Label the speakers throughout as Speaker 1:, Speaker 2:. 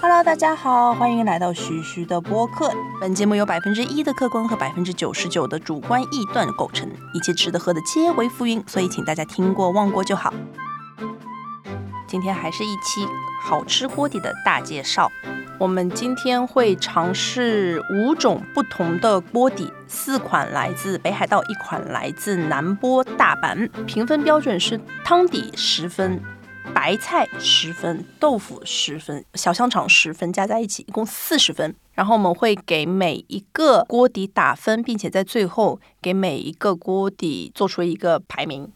Speaker 1: Hello，大家好，欢迎来到徐徐的播客。本节目由百分之一的客观和百分之九十九的主观臆断构成，一切吃的喝的皆为浮云，所以请大家听过忘过就好。今天还是一期好吃锅底的大介绍。我们今天会尝试五种不同的锅底，四款来自北海道，一款来自南波大阪。评分标准是汤底十分，白菜十分，豆腐十分，小香肠十分，加在一起一共四十分。然后我们会给每一个锅底打分，并且在最后给每一个锅底做出一个排名。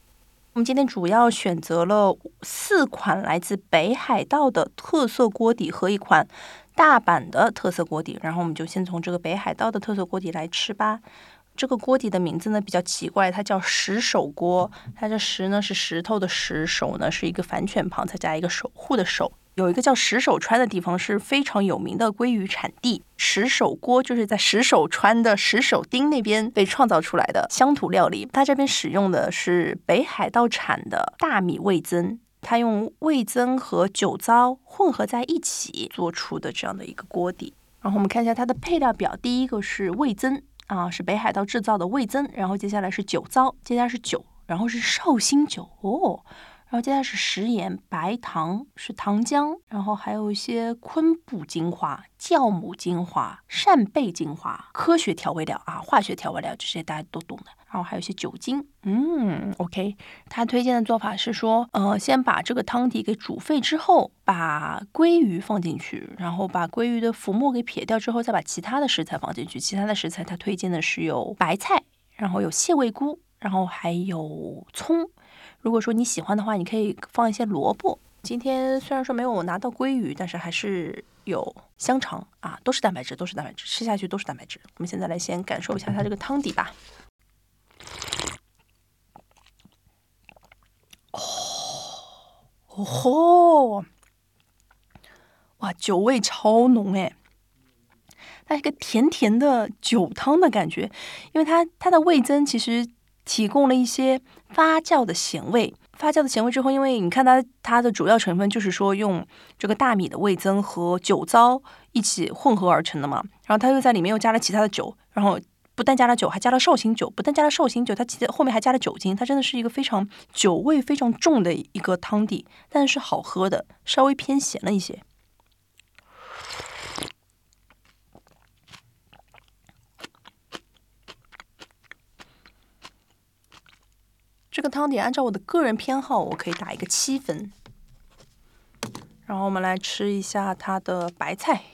Speaker 1: 我们今天主要选择了四款来自北海道的特色锅底和一款。大阪的特色锅底，然后我们就先从这个北海道的特色锅底来吃吧。这个锅底的名字呢比较奇怪，它叫石手锅。它这石呢是石头的石，手呢是一个反犬旁，再加一个守护的守。有一个叫石手川的地方是非常有名的鲑鱼产地。石手锅就是在石手川的石手町那边被创造出来的乡土料理。它这边使用的是北海道产的大米味增。它用味增和酒糟混合在一起做出的这样的一个锅底，然后我们看一下它的配料表，第一个是味增啊，是北海道制造的味增，然后接下来是酒糟，接下来是酒，然后是绍兴酒哦。然后接下来是食盐、白糖，是糖浆，然后还有一些昆布精华、酵母精华、扇贝精华、科学调味料啊，化学调味料这些大家都懂的。然后还有一些酒精，嗯，OK。他推荐的做法是说，呃，先把这个汤底给煮沸之后，把鲑鱼放进去，然后把鲑鱼的浮沫给撇掉之后，再把其他的食材放进去。其他的食材他推荐的是有白菜，然后有蟹味菇，然后还有葱。如果说你喜欢的话，你可以放一些萝卜。今天虽然说没有拿到鲑鱼，但是还是有香肠啊，都是蛋白质，都是蛋白质，吃下去都是蛋白质。我们现在来先感受一下它这个汤底吧。哦，吼，哇，酒味超浓哎，它一个甜甜的酒汤的感觉，因为它它的味增其实。提供了一些发酵的咸味，发酵的咸味之后，因为你看它它的主要成分就是说用这个大米的味增和酒糟一起混合而成的嘛，然后它又在里面又加了其他的酒，然后不但加了酒，还加了绍兴酒，不但加了绍兴酒，它其后面还加了酒精，它真的是一个非常酒味非常重的一个汤底，但是好喝的，稍微偏咸了一些。个汤底按照我的个人偏好，我可以打一个七分。然后我们来吃一下它的白菜。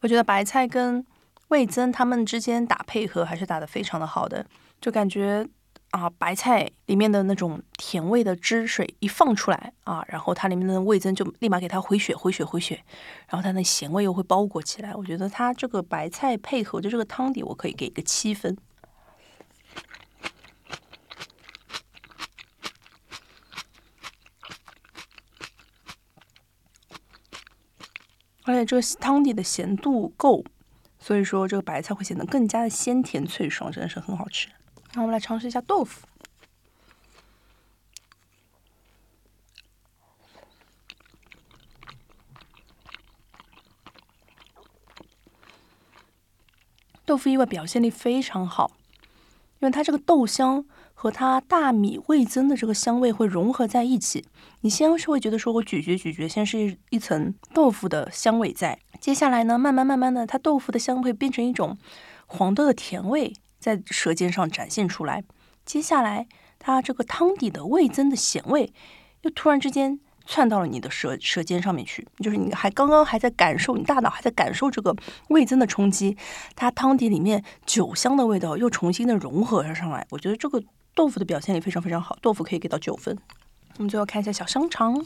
Speaker 1: 我觉得白菜跟味增它们之间打配合还是打的非常的好的。就感觉啊，白菜里面的那种甜味的汁水一放出来啊，然后它里面的味增就立马给它回血、回血、回血，然后它那咸味又会包裹起来。我觉得它这个白菜配合着这个汤底，我可以给个七分。而且这个汤底的咸度够，所以说这个白菜会显得更加的鲜甜脆爽，真的是很好吃。那我们来尝试一下豆腐。豆腐意外表现力非常好，因为它这个豆香和它大米味增的这个香味会融合在一起。你先是会觉得说我咀嚼咀嚼，先是一一层豆腐的香味在，接下来呢，慢慢慢慢的，它豆腐的香会变成一种黄豆的甜味。在舌尖上展现出来，接下来它这个汤底的味增的咸味，又突然之间窜到了你的舌舌尖上面去，就是你还刚刚还在感受，你大脑还在感受这个味增的冲击，它汤底里面酒香的味道又重新的融合了上来。我觉得这个豆腐的表现力非常非常好，豆腐可以给到九分。我们最后看一下小香肠。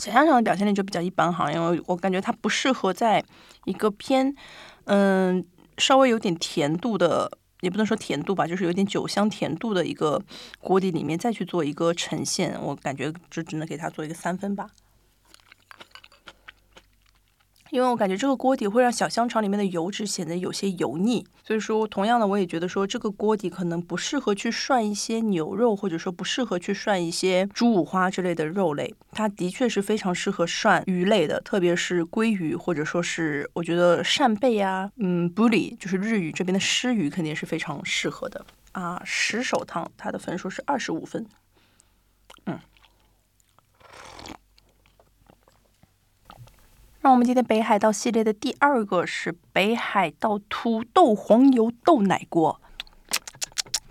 Speaker 1: 小香肠的表现力就比较一般哈，因为我感觉它不适合在一个偏嗯稍微有点甜度的，也不能说甜度吧，就是有点酒香甜度的一个锅底里面再去做一个呈现，我感觉就只能给它做一个三分吧。因为我感觉这个锅底会让小香肠里面的油脂显得有些油腻，所以说同样的我也觉得说这个锅底可能不适合去涮一些牛肉，或者说不适合去涮一些猪五花之类的肉类。它的确是非常适合涮鱼类的，特别是鲑鱼，或者说是我觉得扇贝啊，嗯，布里就是日语这边的湿鱼肯定是非常适合的啊。石手汤它的分数是二十五分。让我们今天北海道系列的第二个是北海道土豆黄油豆奶锅，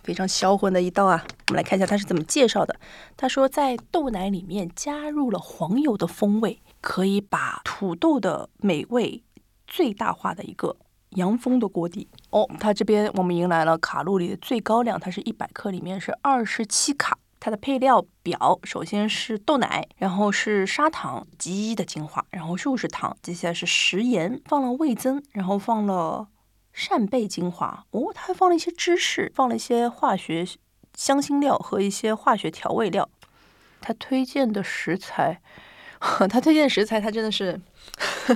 Speaker 1: 非常销魂的一道啊！我们来看一下它是怎么介绍的。他说，在豆奶里面加入了黄油的风味，可以把土豆的美味最大化的一个洋风的锅底哦。它这边我们迎来了卡路里的最高量，它是一百克里面是二十七卡。它的配料表首先是豆奶，然后是砂糖、鸡的精华，然后又是糖，接下来是食盐，放了味增，然后放了扇贝精华。哦，它还放了一些芝士，放了一些化学香辛料和一些化学调味料。他推荐的食材。他推荐的食材，他真的是，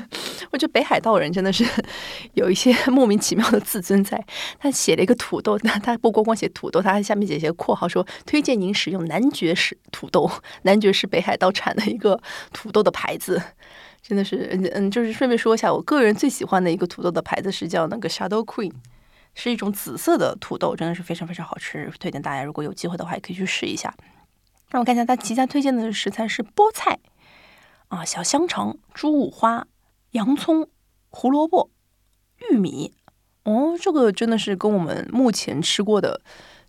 Speaker 1: 我觉得北海道人真的是 有一些 莫名其妙的自尊在。他写了一个土豆，那他不光光写土豆，他还下面写一些括号说推荐您使用男爵士土豆，男爵是北海道产的一个土豆的牌子，真的是，嗯，就是顺便说一下，我个人最喜欢的一个土豆的牌子是叫那个 Shadow Queen，是一种紫色的土豆，真的是非常非常好吃，推荐大家如果有机会的话也可以去试一下。让我看一下他其他推荐的食材是菠菜。啊，小香肠、猪五花、洋葱、胡萝卜、玉米，哦，这个真的是跟我们目前吃过的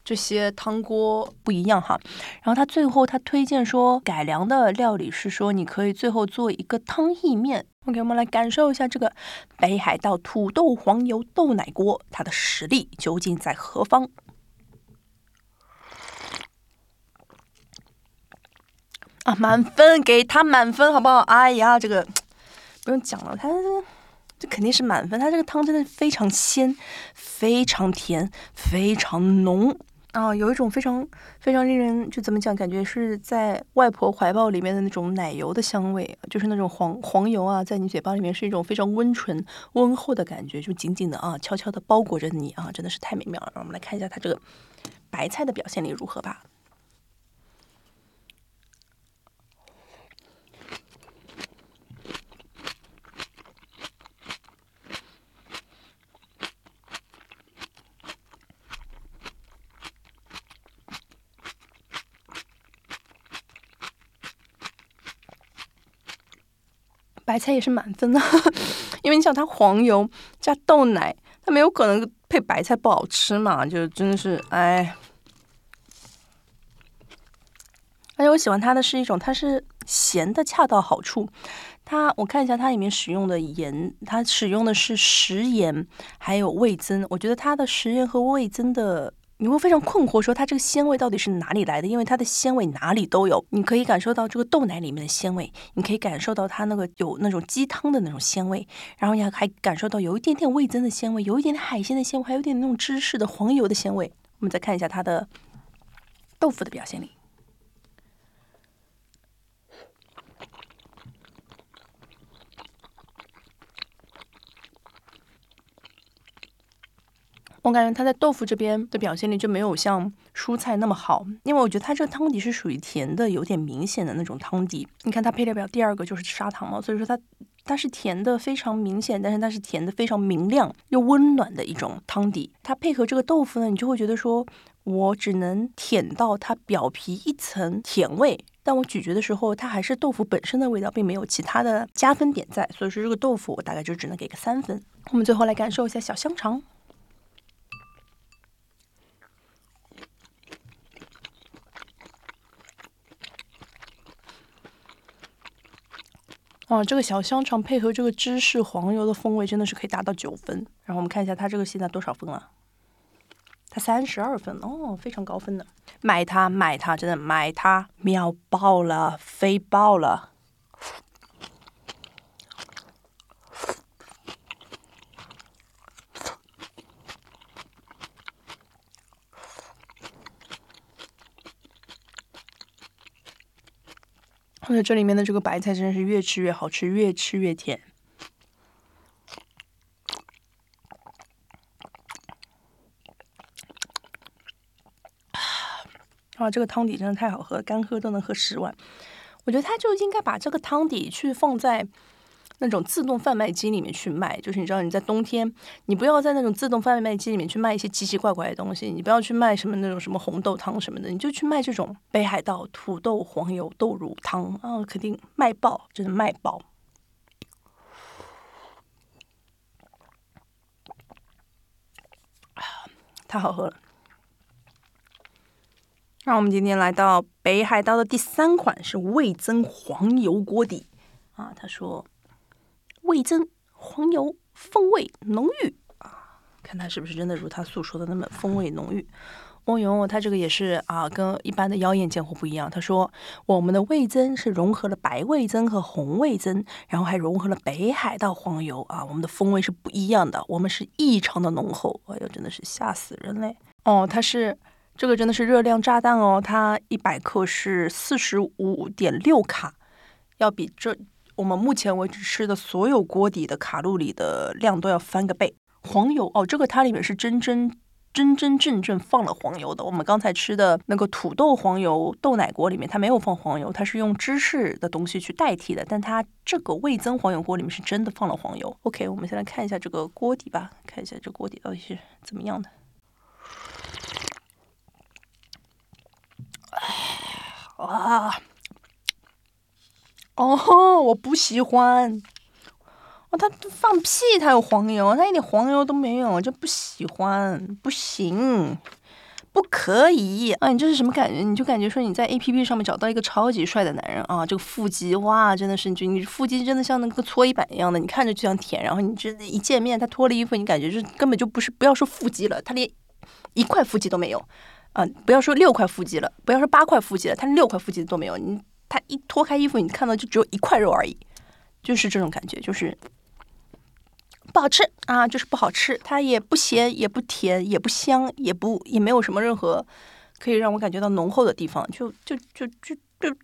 Speaker 1: 这些汤锅不一样哈。然后他最后他推荐说，改良的料理是说，你可以最后做一个汤意面。OK，我们来感受一下这个北海道土豆黄油豆奶锅，它的实力究竟在何方？啊，满分给他满分好不好？哎呀，这个不用讲了，它这肯定是满分。它这个汤真的非常鲜，非常甜，非常浓啊，有一种非常非常令人就怎么讲，感觉是在外婆怀抱里面的那种奶油的香味，就是那种黄黄油啊，在你嘴巴里面是一种非常温醇温厚的感觉，就紧紧的啊，悄悄的包裹着你啊，真的是太美妙了。让我们来看一下它这个白菜的表现力如何吧。白菜也是满分的，因为你想它黄油加豆奶，它没有可能配白菜不好吃嘛，就真的是哎。而且我喜欢它的是一种，它是咸的恰到好处。它我看一下它里面使用的盐，它使用的是食盐还有味增，我觉得它的食盐和味增的。你会非常困惑，说它这个鲜味到底是哪里来的？因为它的鲜味哪里都有，你可以感受到这个豆奶里面的鲜味，你可以感受到它那个有那种鸡汤的那种鲜味，然后你还感受到有一点点味增的鲜味，有一点点海鲜的鲜味，还有点那种芝士的黄油的鲜味。我们再看一下它的豆腐的表现力。我感觉它在豆腐这边的表现力就没有像蔬菜那么好，因为我觉得它这个汤底是属于甜的，有点明显的那种汤底。你看它配料表第二个就是砂糖嘛，所以说它它是甜的非常明显，但是它是甜的非常明亮又温暖的一种汤底。它配合这个豆腐呢，你就会觉得说我只能舔到它表皮一层甜味，但我咀嚼的时候它还是豆腐本身的味道，并没有其他的加分点在。所以说这个豆腐我大概就只能给个三分。我们最后来感受一下小香肠。啊，这个小香肠配合这个芝士黄油的风味，真的是可以达到九分。然后我们看一下它这个现在多少分了？它三十二分哦，非常高分的。买它，买它，真的买它，秒爆了，飞爆了！而且这里面的这个白菜真的是越吃越好吃，越吃越甜。啊，这个汤底真的太好喝，干喝都能喝十碗。我觉得他就应该把这个汤底去放在那种自动贩卖机里面去卖。就是你知道你在冬天，你不要在那种自动贩卖机里面去卖一些奇奇怪怪的东西，你不要去卖什么那种什么红豆汤什么的，你就去卖这种北海道土豆黄油豆乳汤啊，肯定卖爆，真的卖爆。太好喝了。那我们今天来到北海道的第三款是味增黄油锅底啊。他说，味增黄油风味浓郁啊，看他是不是真的如他诉说的那么风味浓郁。哦哟，他这个也是啊，跟一般的妖艳贱货不一样。他说，我们的味增是融合了白味增和红味增，然后还融合了北海道黄油啊，我们的风味是不一样的，我们是异常的浓厚。哎呦，真的是吓死人嘞！哦，它是。这个真的是热量炸弹哦！它一百克是四十五点六卡，要比这我们目前为止吃的所有锅底的卡路里的量都要翻个倍。黄油哦，这个它里面是真真真真正正放了黄油的。我们刚才吃的那个土豆黄油豆奶锅里面，它没有放黄油，它是用芝士的东西去代替的。但它这个味增黄油锅里面是真的放了黄油。OK，我们先来看一下这个锅底吧，看一下这锅底到底是怎么样的。啊！哦，我不喜欢。哦，他放屁，他有黄油，他一点黄油都没有，就不喜欢，不行，不可以。啊，你这是什么感觉？你就感觉说你在 A P P 上面找到一个超级帅的男人啊，这个腹肌哇，真的是你，你腹肌真的像那个搓衣板一样的，你看着就像舔。然后你这一见面，他脱了衣服，你感觉就根本就不是，不要说腹肌了，他连一块腹肌都没有。啊，不要说六块腹肌了，不要说八块腹肌了，他六块腹肌都没有。你他一脱开衣服，你看到就只有一块肉而已，就是这种感觉，就是不好吃啊，就是不好吃。它也不咸，也不甜，也不香，也不也没有什么任何可以让我感觉到浓厚的地方，就就就就就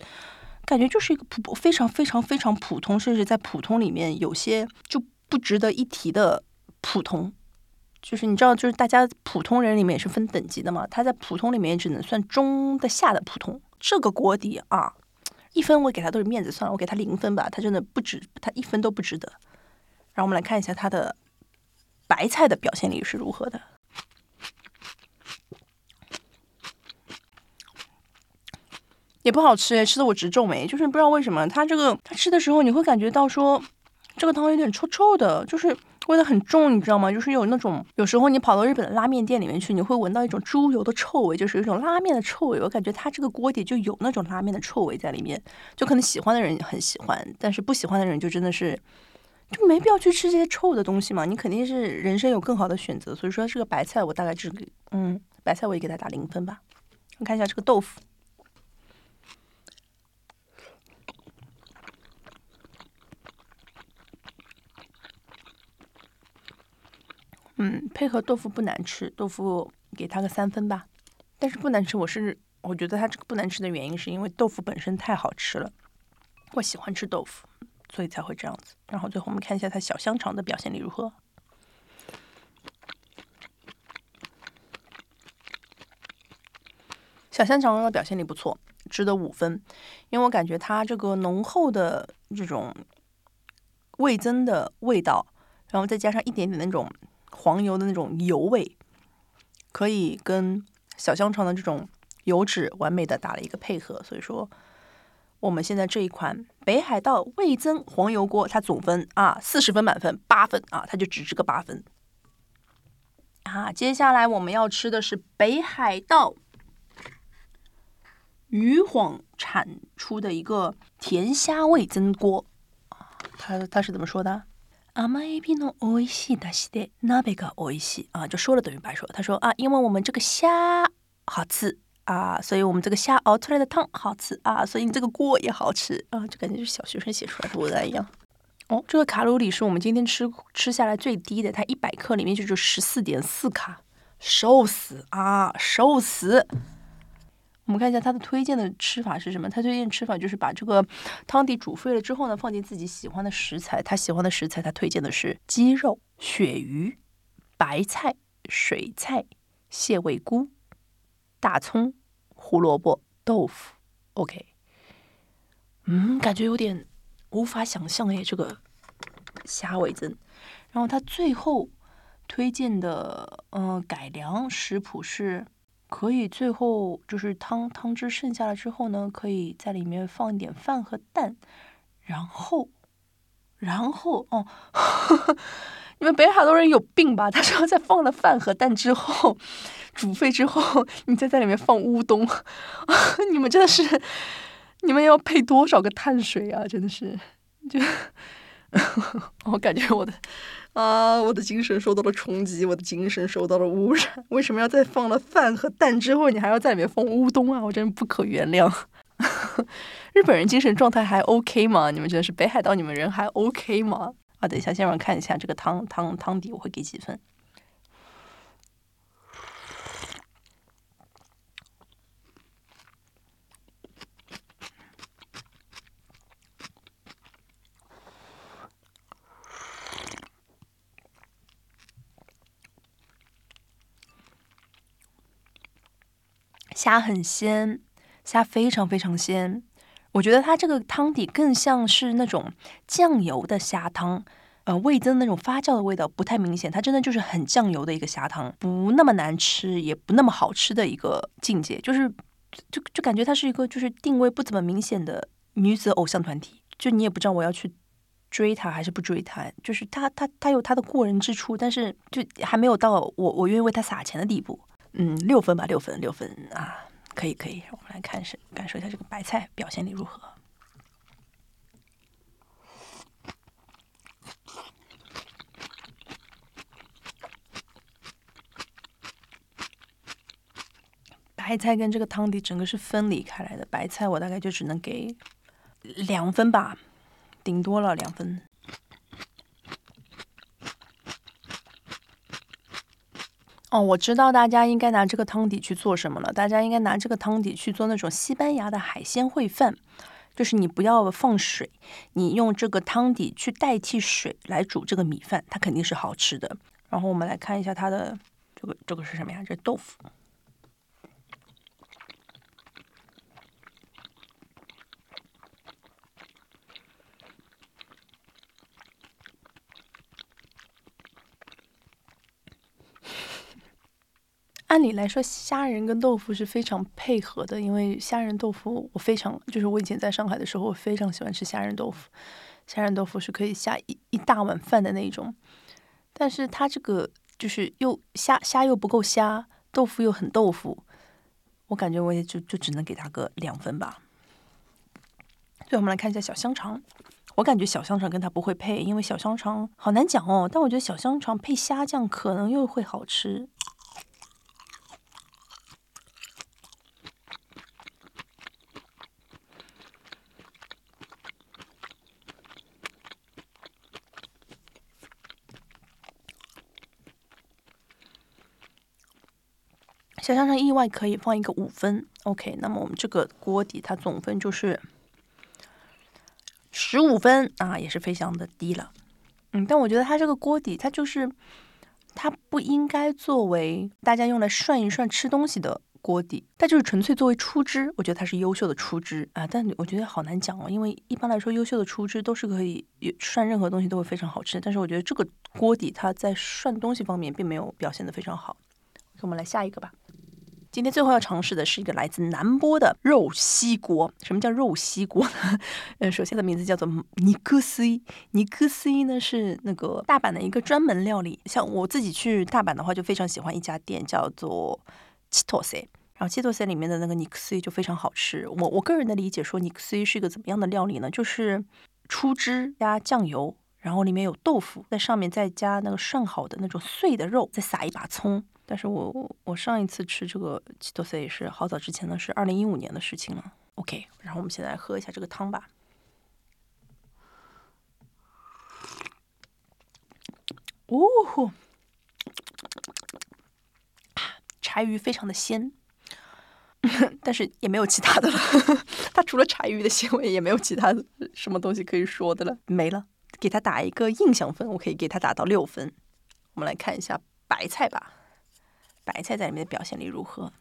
Speaker 1: 感觉就是一个普非常非常非常普通，甚至在普通里面有些就不值得一提的普通。就是你知道，就是大家普通人里面也是分等级的嘛。他在普通里面也只能算中的下的普通。这个锅底啊，一分我给他都是面子，算了，我给他零分吧。他真的不值，他一分都不值得。然后我们来看一下他的白菜的表现力是如何的。也不好吃，吃的我直皱眉。就是不知道为什么，他这个他吃的时候你会感觉到说，这个汤有点臭臭的，就是。味道很重，你知道吗？就是有那种，有时候你跑到日本的拉面店里面去，你会闻到一种猪油的臭味，就是有一种拉面的臭味。我感觉它这个锅底就有那种拉面的臭味在里面，就可能喜欢的人很喜欢，但是不喜欢的人就真的是就没必要去吃这些臭的东西嘛。你肯定是人生有更好的选择，所以说这个白菜我大概只给，嗯，白菜我也给它打零分吧。我看一下这个豆腐。嗯，配合豆腐不难吃，豆腐给它个三分吧。但是不难吃，我是我觉得它这个不难吃的原因是因为豆腐本身太好吃了，我喜欢吃豆腐，所以才会这样子。然后最后我们看一下它小香肠的表现力如何。小香肠的表现力不错，值得五分，因为我感觉它这个浓厚的这种味增的味道，然后再加上一点点那种。黄油的那种油味，可以跟小香肠的这种油脂完美的打了一个配合，所以说我们现在这一款北海道味增黄油锅，它总分啊四十分满分八分啊，它就只值个八分啊。接下来我们要吃的是北海道鱼晃产出的一个甜虾味增锅啊，它它是怎么说的？阿玛エビの美味しい出汁で鍋が美味しい啊，就说了等于白说。他说啊，因为我们这个虾好吃啊，所以我们这个虾熬出来的汤好吃啊，所以你这个锅也好吃啊，就感觉是小学生写出来的文案一样。哦，这个卡路里是我们今天吃吃下来最低的，它一百克里面就只有十四点四卡，瘦死啊，瘦死。 我们看一下他的推荐的吃法是什么？他推荐吃法就是把这个汤底煮沸了之后呢，放进自己喜欢的食材。他喜欢的食材，他推荐的是鸡肉、鳕鱼、白菜、水菜、蟹味菇、大葱、胡萝卜、豆腐。OK，嗯，感觉有点无法想象诶，这个虾味增。然后他最后推荐的嗯改良食谱是。可以最后就是汤汤汁剩下了之后呢，可以在里面放一点饭和蛋，然后，然后哦，你们北海道人有病吧？他说在放了饭和蛋之后，煮沸之后，你再在里面放乌冬，你们真的是，你们要配多少个碳水啊？真的是，就 我感觉我的。啊！我的精神受到了冲击，我的精神受到了污染。为什么要在放了饭和蛋之后，你还要在里面放乌冬啊？我真不可原谅。日本人精神状态还 OK 吗？你们觉得是北海道你们人还 OK 吗？啊，等一下，先让我看一下这个汤汤汤底，我会给几分。虾很鲜，虾非常非常鲜。我觉得它这个汤底更像是那种酱油的虾汤，呃，味增那种发酵的味道不太明显。它真的就是很酱油的一个虾汤，不那么难吃，也不那么好吃的一个境界。就是，就就感觉它是一个就是定位不怎么明显的女子偶像团体。就你也不知道我要去追她还是不追她。就是她她她有她的过人之处，但是就还没有到我我愿意为她撒钱的地步。嗯，六分吧，六分，六分啊，可以，可以。我们来看是感受一下这个白菜表现力如何。白菜跟这个汤底整个是分离开来的，白菜我大概就只能给两分吧，顶多了两分。哦，我知道大家应该拿这个汤底去做什么了。大家应该拿这个汤底去做那种西班牙的海鲜烩饭，就是你不要放水，你用这个汤底去代替水来煮这个米饭，它肯定是好吃的。然后我们来看一下它的这个这个是什么呀？这豆腐。按理来说，虾仁跟豆腐是非常配合的，因为虾仁豆腐我非常，就是我以前在上海的时候，我非常喜欢吃虾仁豆腐。虾仁豆腐是可以下一一大碗饭的那种，但是它这个就是又虾虾又不够虾，豆腐又很豆腐，我感觉我也就就只能给它个两分吧。最后我们来看一下小香肠，我感觉小香肠跟它不会配，因为小香肠好难讲哦，但我觉得小香肠配虾酱可能又会好吃。再加上意外可以放一个五分，OK。那么我们这个锅底它总分就是十五分啊，也是非常的低了。嗯，但我觉得它这个锅底它就是它不应该作为大家用来涮一涮吃东西的锅底，它就是纯粹作为出汁。我觉得它是优秀的出汁啊，但我觉得好难讲哦，因为一般来说优秀的出汁都是可以涮任何东西都会非常好吃，但是我觉得这个锅底它在涮东西方面并没有表现的非常好。我们来下一个吧。今天最后要尝试的是一个来自南波的肉西锅。什么叫肉西锅呢？呃，首先的名字叫做尼克斯。尼克斯呢是那个大阪的一个专门料理。像我自己去大阪的话，就非常喜欢一家店叫做七托塞。然后七托塞里面的那个尼克斯就非常好吃。我我个人的理解说，尼克斯是一个怎么样的料理呢？就是出汁加酱油，然后里面有豆腐，在上面再加那个涮好的那种碎的肉，再撒一把葱。但是我我上一次吃这个七多塞也是好早之前的是二零一五年的事情了。OK，然后我们现在喝一下这个汤吧。哦，柴鱼非常的鲜，但是也没有其他的了。它除了柴鱼的鲜味，也没有其他什么东西可以说的了，没了。给它打一个印象分，我可以给它打到六分。我们来看一下白菜吧，白菜在里面的表现力如何？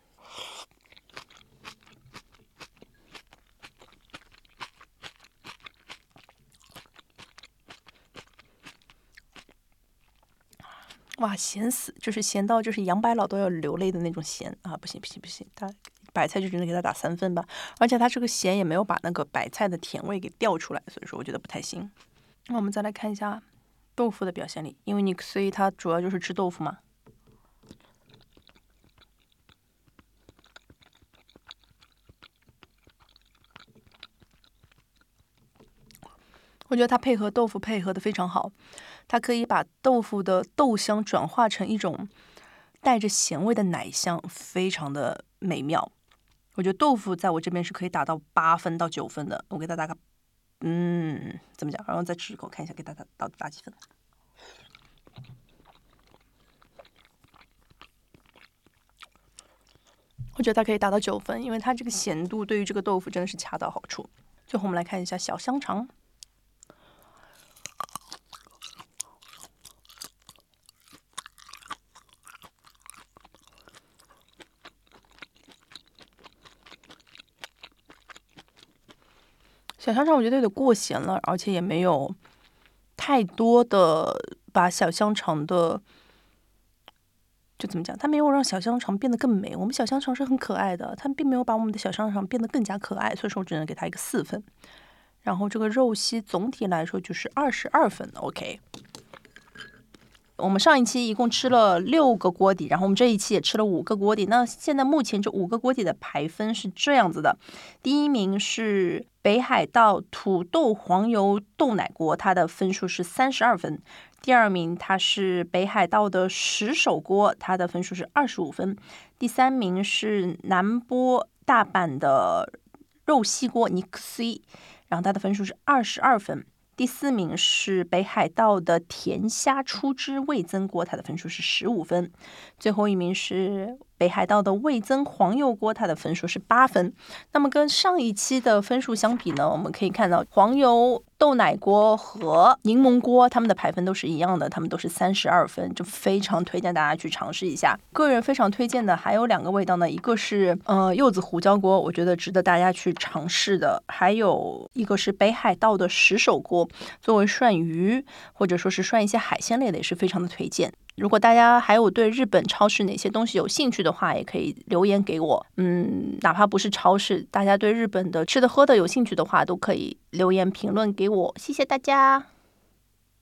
Speaker 1: 哇，咸死，就是咸到就是杨白老都要流泪的那种咸啊！不行不行不行，它白菜就只能给它打三分吧。而且它这个咸也没有把那个白菜的甜味给调出来，所以说我觉得不太行。那我们再来看一下豆腐的表现力，因为你所以它主要就是吃豆腐嘛。我觉得它配合豆腐配合的非常好，它可以把豆腐的豆香转化成一种带着咸味的奶香，非常的美妙。我觉得豆腐在我这边是可以打到八分到九分的，我给它打个，嗯，怎么讲？然后再吃一口看一下，给它打到打几分？我觉得它可以打到九分，因为它这个咸度对于这个豆腐真的是恰到好处。最后我们来看一下小香肠。小香肠我觉得有点过咸了，而且也没有太多的把小香肠的就怎么讲，它没有让小香肠变得更美。我们小香肠是很可爱的，它并没有把我们的小香肠变得更加可爱，所以说我只能给它一个四分。然后这个肉丝总体来说就是二十二分，OK。我们上一期一共吃了六个锅底，然后我们这一期也吃了五个锅底。那现在目前这五个锅底的排分是这样子的：第一名是北海道土豆黄油豆奶锅，它的分数是三十二分；第二名它是北海道的石手锅，它的分数是二十五分；第三名是南波大阪的肉西锅尼克西，然后它的分数是二十二分。第四名是北海道的甜虾出汁味增锅，它的分数是十五分。最后一名是北海道的味增黄油锅，它的分数是八分。那么跟上一期的分数相比呢，我们可以看到黄油。豆奶锅和柠檬锅，他们的排分都是一样的，他们都是三十二分，就非常推荐大家去尝试一下。个人非常推荐的还有两个味道呢，一个是呃柚子胡椒锅，我觉得值得大家去尝试的；还有一个是北海道的石手锅，作为涮鱼或者说是涮一些海鲜类的，也是非常的推荐。如果大家还有对日本超市哪些东西有兴趣的话，也可以留言给我。嗯，哪怕不是超市，大家对日本的吃的喝的有兴趣的话，都可以留言评论给我。谢谢大家。